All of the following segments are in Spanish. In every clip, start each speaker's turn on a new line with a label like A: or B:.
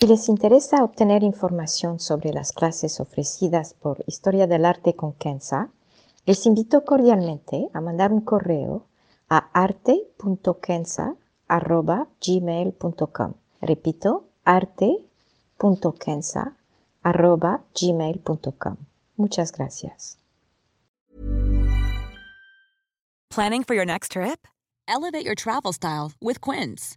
A: Si les interesa obtener información sobre las clases ofrecidas por Historia del Arte con Kenza, les invito cordialmente a mandar un correo a arte.kenza.gmail.com. Repito, arte.kenza.gmail.com. Muchas gracias.
B: Planning for your next trip? Elevate your travel style with Quince.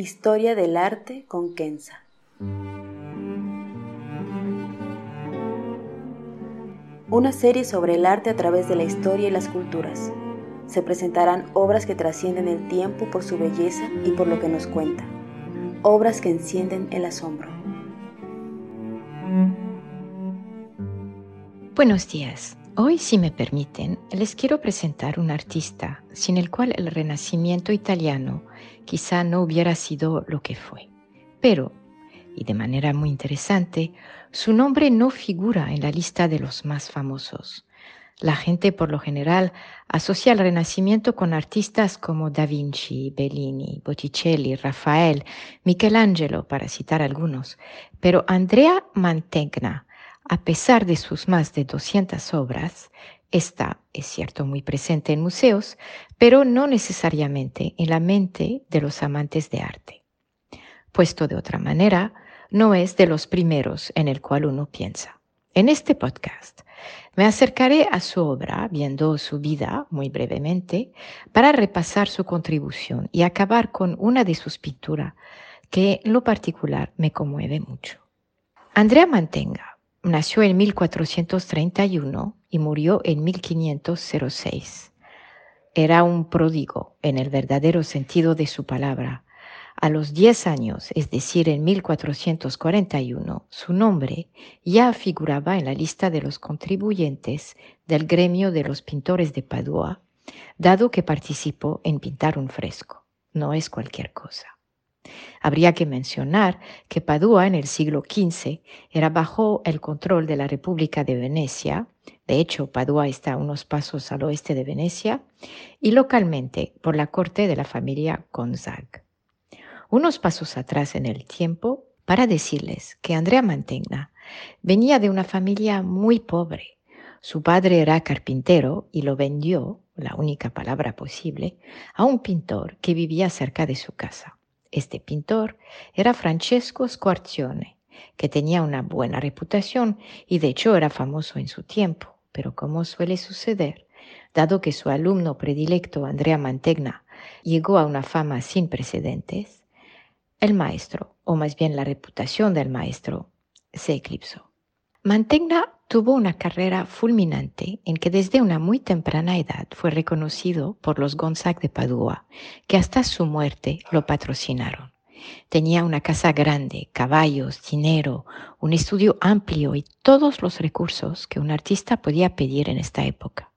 C: Historia del arte con Kenza. Una serie sobre el arte a través de la historia y las culturas. Se presentarán obras que trascienden el tiempo por su belleza y por lo que nos cuenta. Obras que encienden el asombro.
A: Buenos días. Hoy, si me permiten, les quiero presentar un artista sin el cual el Renacimiento italiano quizá no hubiera sido lo que fue. Pero, y de manera muy interesante, su nombre no figura en la lista de los más famosos. La gente por lo general asocia el Renacimiento con artistas como Da Vinci, Bellini, Botticelli, Rafael, Michelangelo, para citar algunos. Pero Andrea Mantegna, a pesar de sus más de 200 obras, está, es cierto, muy presente en museos, pero no necesariamente en la mente de los amantes de arte. Puesto de otra manera, no es de los primeros en el cual uno piensa. En este podcast me acercaré a su obra, viendo su vida muy brevemente, para repasar su contribución y acabar con una de sus pinturas que en lo particular me conmueve mucho. Andrea Mantenga Nació en 1431 y murió en 1506. Era un pródigo en el verdadero sentido de su palabra. A los 10 años, es decir, en 1441, su nombre ya figuraba en la lista de los contribuyentes del gremio de los pintores de Padua, dado que participó en pintar un fresco. No es cualquier cosa. Habría que mencionar que Padua en el siglo XV era bajo el control de la República de Venecia, de hecho Padua está unos pasos al oeste de Venecia, y localmente por la corte de la familia Gonzague. Unos pasos atrás en el tiempo para decirles que Andrea Mantegna venía de una familia muy pobre. Su padre era carpintero y lo vendió, la única palabra posible, a un pintor que vivía cerca de su casa. Este pintor era Francesco Squarcione, que tenía una buena reputación y de hecho era famoso en su tiempo, pero como suele suceder, dado que su alumno predilecto Andrea Mantegna llegó a una fama sin precedentes, el maestro, o más bien la reputación del maestro, se eclipsó. Mantegna tuvo una carrera fulminante en que desde una muy temprana edad fue reconocido por los Gonzague de Padua, que hasta su muerte lo patrocinaron. Tenía una casa grande, caballos, dinero, un estudio amplio y todos los recursos que un artista podía pedir en esta época.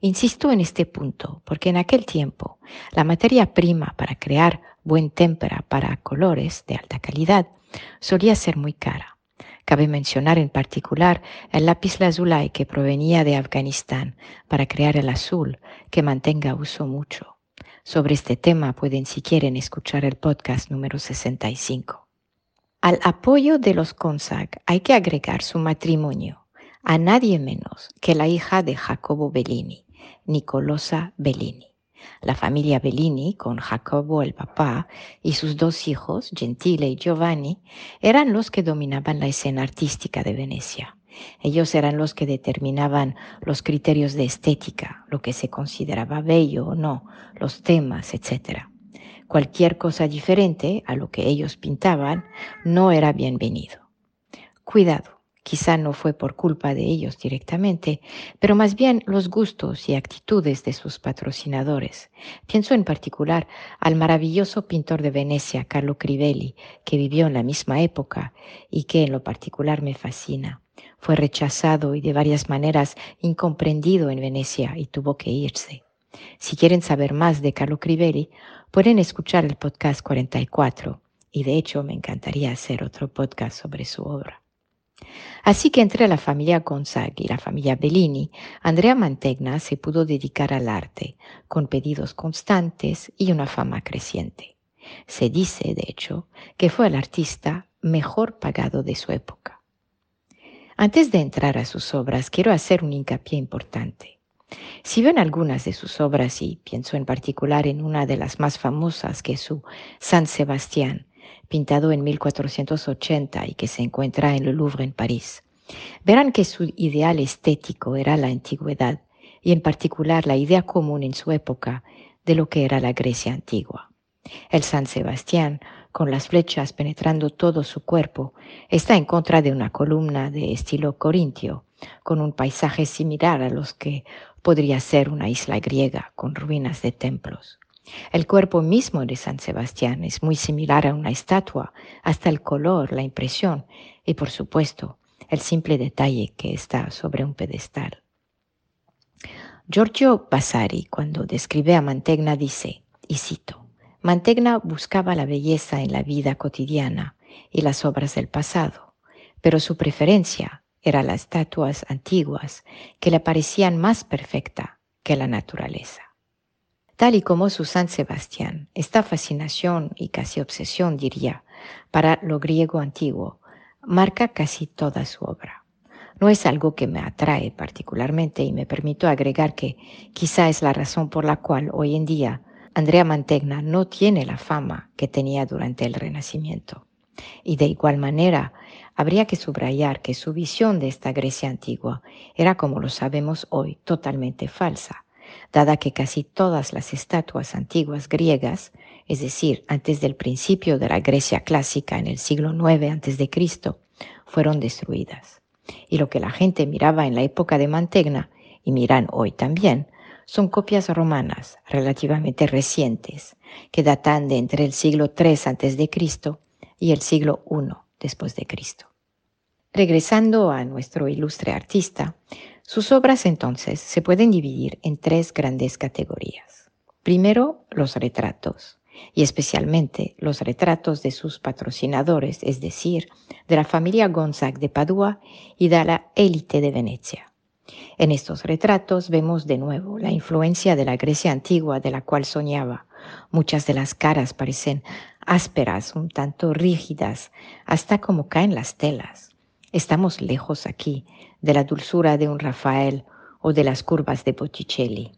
A: Insisto en este punto porque en aquel tiempo la materia prima para crear buen témpera para colores de alta calidad solía ser muy cara. Cabe mencionar en particular el lápiz lazuli que provenía de Afganistán para crear el azul, que mantenga uso mucho. Sobre este tema pueden si quieren escuchar el podcast número 65. Al apoyo de los Consag hay que agregar su matrimonio a nadie menos que la hija de Jacobo Bellini, Nicolosa Bellini. La familia Bellini, con Jacobo el papá y sus dos hijos, Gentile y Giovanni, eran los que dominaban la escena artística de Venecia. Ellos eran los que determinaban los criterios de estética, lo que se consideraba bello o no, los temas, etc. Cualquier cosa diferente a lo que ellos pintaban no era bienvenido. Cuidado, Quizá no fue por culpa de ellos directamente, pero más bien los gustos y actitudes de sus patrocinadores. Pienso en particular al maravilloso pintor de Venecia, Carlo Crivelli, que vivió en la misma época y que en lo particular me fascina. Fue rechazado y de varias maneras incomprendido en Venecia y tuvo que irse. Si quieren saber más de Carlo Crivelli, pueden escuchar el podcast 44 y de hecho me encantaría hacer otro podcast sobre su obra. Así que entre la familia Gonzag y la familia Bellini, Andrea Mantegna se pudo dedicar al arte, con pedidos constantes y una fama creciente. Se dice, de hecho, que fue el artista mejor pagado de su época. Antes de entrar a sus obras, quiero hacer un hincapié importante. Si ven algunas de sus obras, y pienso en particular en una de las más famosas que es su San Sebastián, pintado en 1480 y que se encuentra en el Louvre en París. Verán que su ideal estético era la antigüedad y en particular la idea común en su época de lo que era la Grecia antigua. El San Sebastián, con las flechas penetrando todo su cuerpo, está en contra de una columna de estilo corintio, con un paisaje similar a los que podría ser una isla griega con ruinas de templos. El cuerpo mismo de San Sebastián es muy similar a una estatua, hasta el color, la impresión y por supuesto el simple detalle que está sobre un pedestal. Giorgio Vasari, cuando describe a Mantegna, dice, y cito, Mantegna buscaba la belleza en la vida cotidiana y las obras del pasado, pero su preferencia era las estatuas antiguas que le parecían más perfecta que la naturaleza. Tal y como su San Sebastián, esta fascinación y casi obsesión, diría, para lo griego antiguo, marca casi toda su obra. No es algo que me atrae particularmente y me permito agregar que quizá es la razón por la cual hoy en día Andrea Mantegna no tiene la fama que tenía durante el Renacimiento. Y de igual manera, habría que subrayar que su visión de esta Grecia antigua era, como lo sabemos hoy, totalmente falsa dada que casi todas las estatuas antiguas griegas, es decir, antes del principio de la Grecia clásica en el siglo IX a.C., fueron destruidas. Y lo que la gente miraba en la época de Mantegna, y miran hoy también, son copias romanas relativamente recientes, que datan de entre el siglo III a.C. y el siglo I después de Cristo. Regresando a nuestro ilustre artista, sus obras entonces se pueden dividir en tres grandes categorías. Primero, los retratos, y especialmente los retratos de sus patrocinadores, es decir, de la familia Gonzague de Padua y de la élite de Venecia. En estos retratos vemos de nuevo la influencia de la Grecia antigua de la cual soñaba. Muchas de las caras parecen ásperas, un tanto rígidas, hasta como caen las telas. Estamos lejos aquí de la dulzura de un Rafael o de las curvas de Botticelli.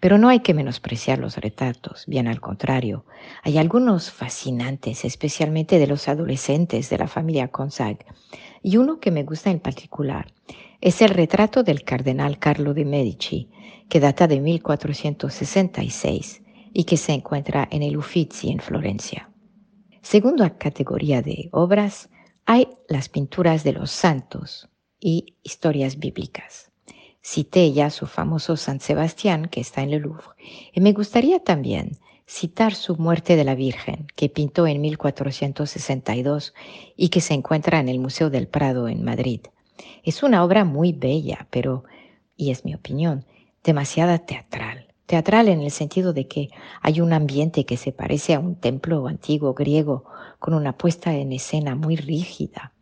A: Pero no hay que menospreciar los retratos, bien al contrario. Hay algunos fascinantes, especialmente de los adolescentes de la familia Consag, y uno que me gusta en particular es el retrato del cardenal Carlo de Medici, que data de 1466 y que se encuentra en el Uffizi en Florencia. Segunda categoría de obras hay las pinturas de los santos, y historias bíblicas. Cité ya su famoso San Sebastián, que está en el Louvre, y me gustaría también citar su Muerte de la Virgen, que pintó en 1462 y que se encuentra en el Museo del Prado en Madrid. Es una obra muy bella, pero, y es mi opinión, demasiada teatral. Teatral en el sentido de que hay un ambiente que se parece a un templo antiguo griego con una puesta en escena muy rígida.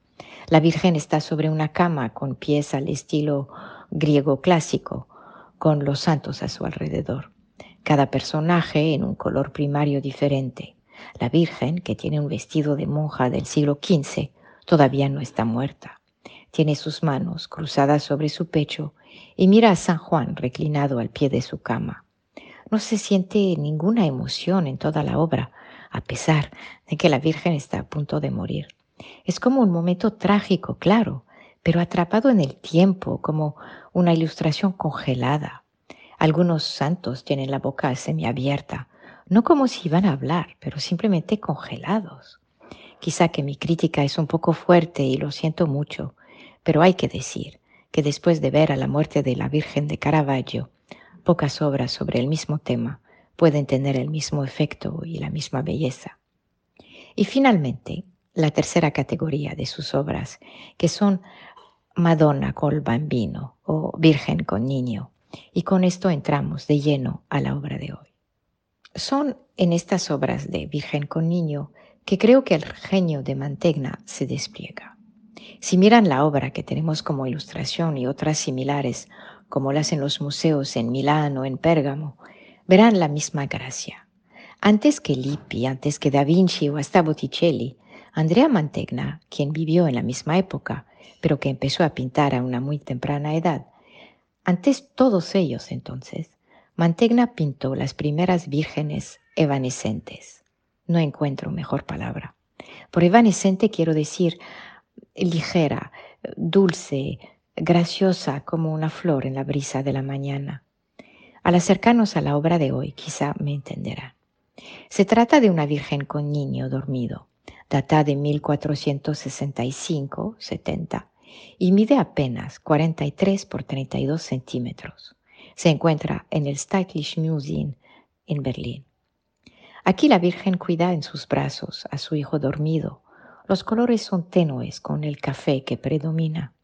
A: La Virgen está sobre una cama con pies al estilo griego clásico, con los santos a su alrededor. Cada personaje en un color primario diferente. La Virgen, que tiene un vestido de monja del siglo XV, todavía no está muerta. Tiene sus manos cruzadas sobre su pecho y mira a San Juan reclinado al pie de su cama. No se siente ninguna emoción en toda la obra, a pesar de que la Virgen está a punto de morir. Es como un momento trágico, claro, pero atrapado en el tiempo, como una ilustración congelada. Algunos santos tienen la boca semiabierta, no como si iban a hablar, pero simplemente congelados. Quizá que mi crítica es un poco fuerte y lo siento mucho, Pero hay que decir que después de ver a la muerte de la Virgen de Caravaggio, pocas obras sobre el mismo tema pueden tener el mismo efecto y la misma belleza. Y finalmente, la tercera categoría de sus obras, que son Madonna col bambino o Virgen con niño. Y con esto entramos de lleno a la obra de hoy. Son en estas obras de Virgen con niño que creo que el genio de Mantegna se despliega. Si miran la obra que tenemos como ilustración y otras similares, como las en los museos en Milán o en Pérgamo, verán la misma gracia. Antes que Lippi, antes que Da Vinci o hasta Botticelli, Andrea Mantegna, quien vivió en la misma época, pero que empezó a pintar a una muy temprana edad, antes todos ellos entonces, Mantegna pintó las primeras vírgenes evanescentes. No encuentro mejor palabra. Por evanescente quiero decir ligera, dulce, graciosa como una flor en la brisa de la mañana. Al acercarnos a la obra de hoy, quizá me entenderán. Se trata de una virgen con niño dormido, data de 1465-70 y mide apenas 43 por 32 centímetros. Se encuentra en el Stylish Museum en Berlín. Aquí la Virgen cuida en sus brazos a su hijo dormido. Los colores son tenues con el café que predomina.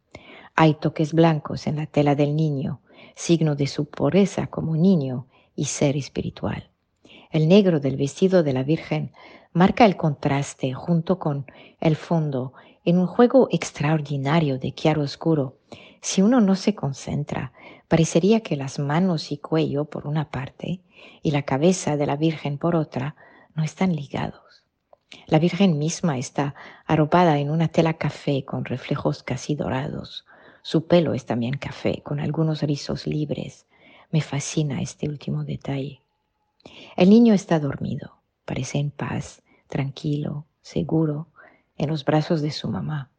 A: Hay toques blancos en la tela del niño, signo de su pureza como niño y ser espiritual. El negro del vestido de la Virgen marca el contraste junto con el fondo en un juego extraordinario de claro oscuro. Si uno no se concentra, parecería que las manos y cuello por una parte y la cabeza de la Virgen por otra no están ligados. La Virgen misma está arropada en una tela café con reflejos casi dorados. Su pelo es también café, con algunos rizos libres. Me fascina este último detalle. El niño está dormido, parece en paz, tranquilo, seguro, en los brazos de su mamá.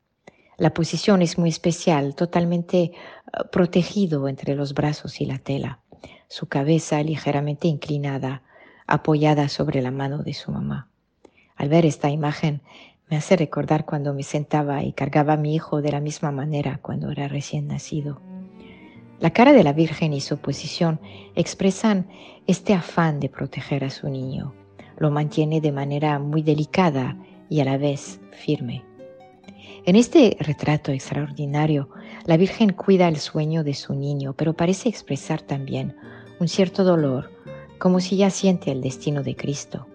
A: La posición es muy especial, totalmente eh, protegido entre los brazos y la tela, su cabeza ligeramente inclinada, apoyada sobre la mano de su mamá. Al ver esta imagen me hace recordar cuando me sentaba y cargaba a mi hijo de la misma manera cuando era recién nacido. La cara de la Virgen y su posición expresan este afán de proteger a su niño. Lo mantiene de manera muy delicada y a la vez firme. En este retrato extraordinario, la Virgen cuida el sueño de su niño, pero parece expresar también un cierto dolor, como si ya siente el destino de Cristo.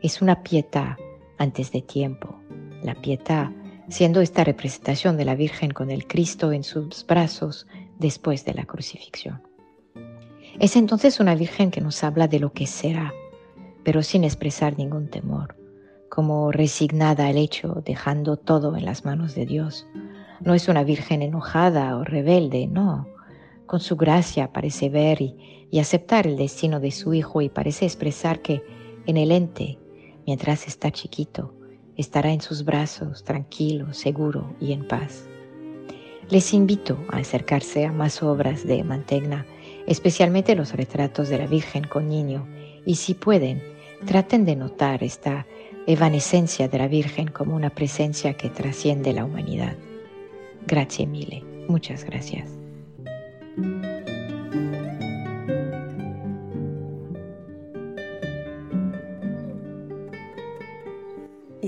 A: Es una pietad antes de tiempo. La pietad siendo esta representación de la Virgen con el Cristo en sus brazos después de la crucifixión. Es entonces una Virgen que nos habla de lo que será, pero sin expresar ningún temor como resignada al hecho, dejando todo en las manos de Dios. No es una virgen enojada o rebelde, no. Con su gracia parece ver y, y aceptar el destino de su hijo y parece expresar que en el ente, mientras está chiquito, estará en sus brazos, tranquilo, seguro y en paz. Les invito a acercarse a más obras de Mantegna, especialmente los retratos de la Virgen con niño, y si pueden, traten de notar esta evanescencia de la Virgen como una presencia que trasciende la humanidad. Gracias mille, muchas gracias.